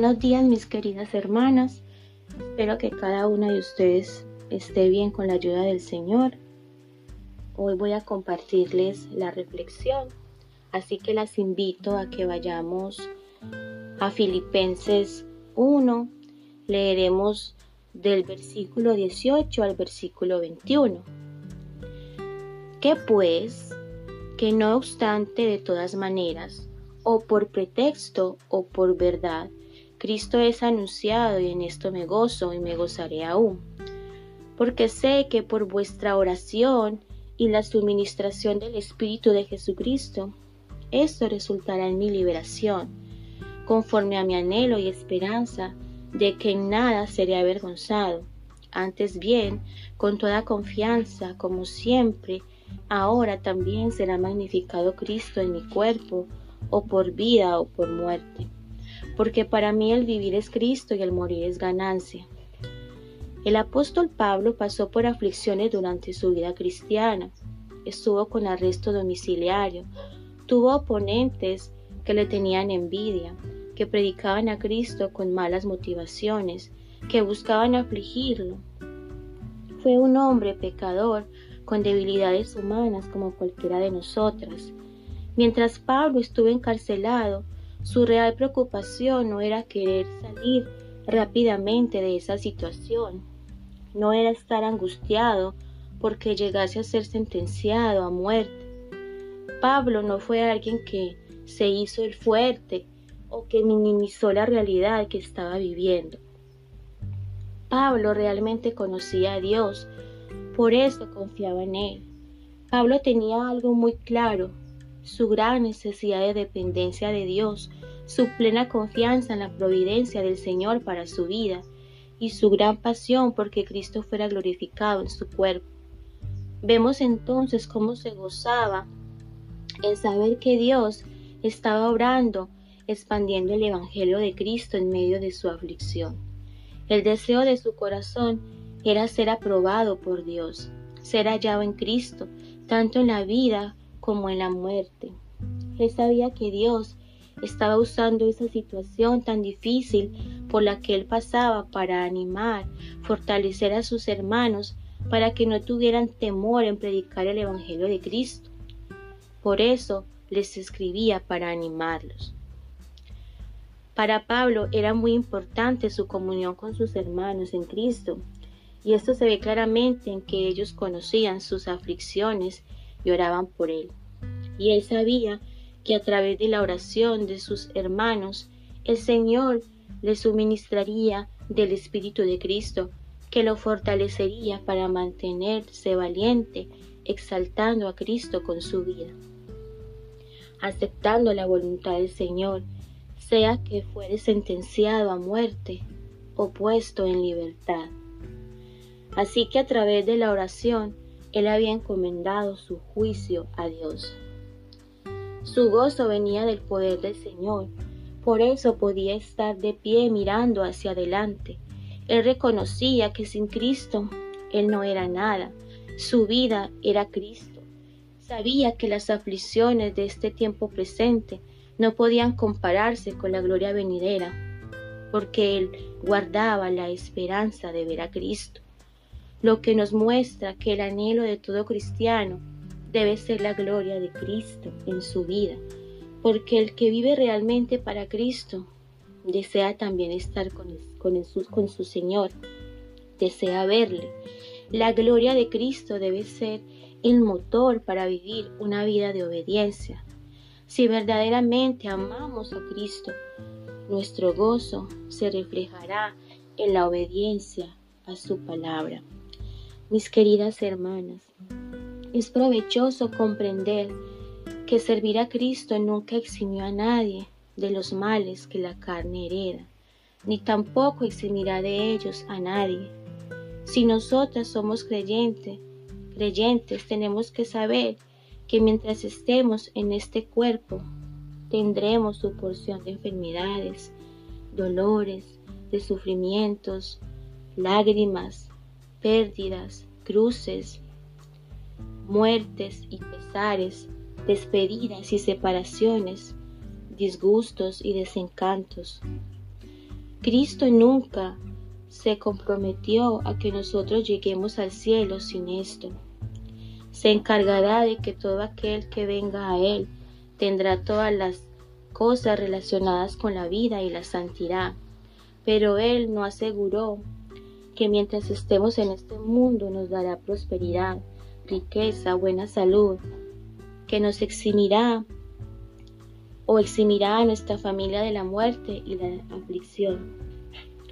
Buenos días mis queridas hermanas. Espero que cada una de ustedes esté bien con la ayuda del Señor. Hoy voy a compartirles la reflexión, así que las invito a que vayamos a Filipenses 1. Leeremos del versículo 18 al versículo 21. Que pues, que no obstante de todas maneras, o por pretexto o por verdad, Cristo es anunciado y en esto me gozo y me gozaré aún. Porque sé que por vuestra oración y la suministración del Espíritu de Jesucristo, esto resultará en mi liberación, conforme a mi anhelo y esperanza de que en nada seré avergonzado. Antes bien, con toda confianza, como siempre, ahora también será magnificado Cristo en mi cuerpo, o por vida o por muerte. Porque para mí el vivir es Cristo y el morir es ganancia. El apóstol Pablo pasó por aflicciones durante su vida cristiana. Estuvo con arresto domiciliario. Tuvo oponentes que le tenían envidia, que predicaban a Cristo con malas motivaciones, que buscaban afligirlo. Fue un hombre pecador con debilidades humanas como cualquiera de nosotras. Mientras Pablo estuvo encarcelado, su real preocupación no era querer salir rápidamente de esa situación, no era estar angustiado porque llegase a ser sentenciado a muerte. Pablo no fue alguien que se hizo el fuerte o que minimizó la realidad que estaba viviendo. Pablo realmente conocía a Dios, por eso confiaba en Él. Pablo tenía algo muy claro, su gran necesidad de dependencia de Dios, su plena confianza en la providencia del Señor para su vida y su gran pasión porque Cristo fuera glorificado en su cuerpo. Vemos entonces cómo se gozaba en saber que Dios estaba obrando, expandiendo el Evangelio de Cristo en medio de su aflicción. El deseo de su corazón era ser aprobado por Dios, ser hallado en Cristo, tanto en la vida como en la muerte. Él sabía que Dios estaba usando esa situación tan difícil por la que él pasaba para animar, fortalecer a sus hermanos para que no tuvieran temor en predicar el Evangelio de Cristo. Por eso les escribía para animarlos. Para Pablo era muy importante su comunión con sus hermanos en Cristo, y esto se ve claramente en que ellos conocían sus aflicciones y oraban por él. Y él sabía que a través de la oración de sus hermanos, el Señor le suministraría del Espíritu de Cristo, que lo fortalecería para mantenerse valiente, exaltando a Cristo con su vida. Aceptando la voluntad del Señor, sea que fuere sentenciado a muerte o puesto en libertad. Así que a través de la oración, él había encomendado su juicio a Dios. Su gozo venía del poder del Señor, por eso podía estar de pie mirando hacia adelante. Él reconocía que sin Cristo él no era nada, su vida era Cristo. Sabía que las aflicciones de este tiempo presente no podían compararse con la gloria venidera, porque él guardaba la esperanza de ver a Cristo lo que nos muestra que el anhelo de todo cristiano debe ser la gloria de Cristo en su vida, porque el que vive realmente para Cristo desea también estar con, su Señor, desea verle. La gloria de Cristo debe ser el motor para vivir una vida de obediencia. Si verdaderamente amamos a Cristo, nuestro gozo se reflejará en la obediencia a su palabra. Mis queridas hermanas, es provechoso comprender que servir a Cristo nunca eximió a nadie de los males que la carne hereda, ni tampoco eximirá de ellos a nadie. Si nosotras somos creyentes, creyentes tenemos que saber que mientras estemos en este cuerpo, tendremos su porción de enfermedades, dolores, de sufrimientos, lágrimas, pérdidas, cruces, muertes y pesares, despedidas y separaciones, disgustos y desencantos. Cristo nunca se comprometió a que nosotros lleguemos al cielo sin esto. Se encargará de que todo aquel que venga a Él tendrá todas las cosas relacionadas con la vida y la santidad. Pero Él no aseguró que mientras estemos en este mundo nos dará prosperidad, riqueza, buena salud, que nos eximirá o eximirá a nuestra familia de la muerte y la aflicción.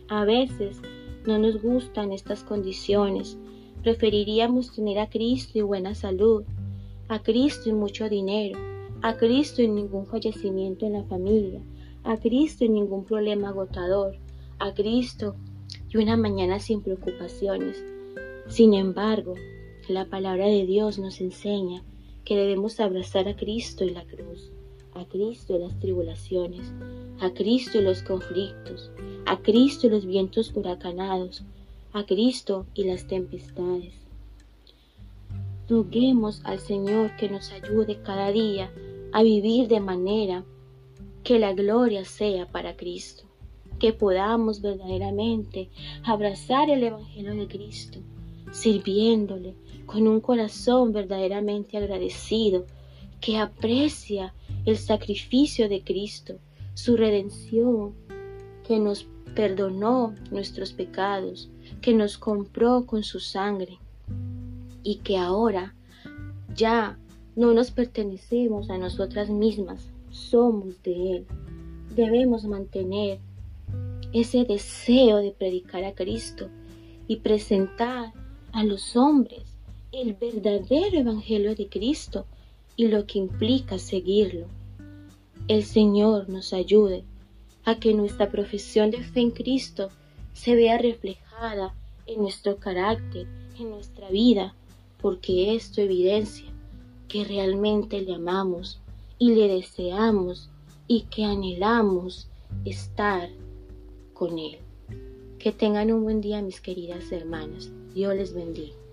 A veces no nos gustan estas condiciones. Preferiríamos tener a Cristo y buena salud, a Cristo y mucho dinero, a Cristo y ningún fallecimiento en la familia, a Cristo y ningún problema agotador, a Cristo y una mañana sin preocupaciones. Sin embargo, la palabra de Dios nos enseña que debemos abrazar a Cristo y la cruz, a Cristo y las tribulaciones, a Cristo y los conflictos, a Cristo y los vientos huracanados, a Cristo y las tempestades. Roguemos al Señor que nos ayude cada día a vivir de manera que la gloria sea para Cristo, que podamos verdaderamente abrazar el Evangelio de Cristo, sirviéndole con un corazón verdaderamente agradecido, que aprecia el sacrificio de Cristo, su redención, que nos perdonó nuestros pecados, que nos compró con su sangre y que ahora ya no nos pertenecemos a nosotras mismas, somos de Él. Debemos mantener ese deseo de predicar a Cristo y presentar a los hombres el verdadero Evangelio de Cristo y lo que implica seguirlo. El Señor nos ayude a que nuestra profesión de fe en Cristo se vea reflejada en nuestro carácter, en nuestra vida, porque esto evidencia que realmente le amamos y le deseamos y que anhelamos estar con Él. Que tengan un buen día mis queridas hermanas. Dios les bendiga.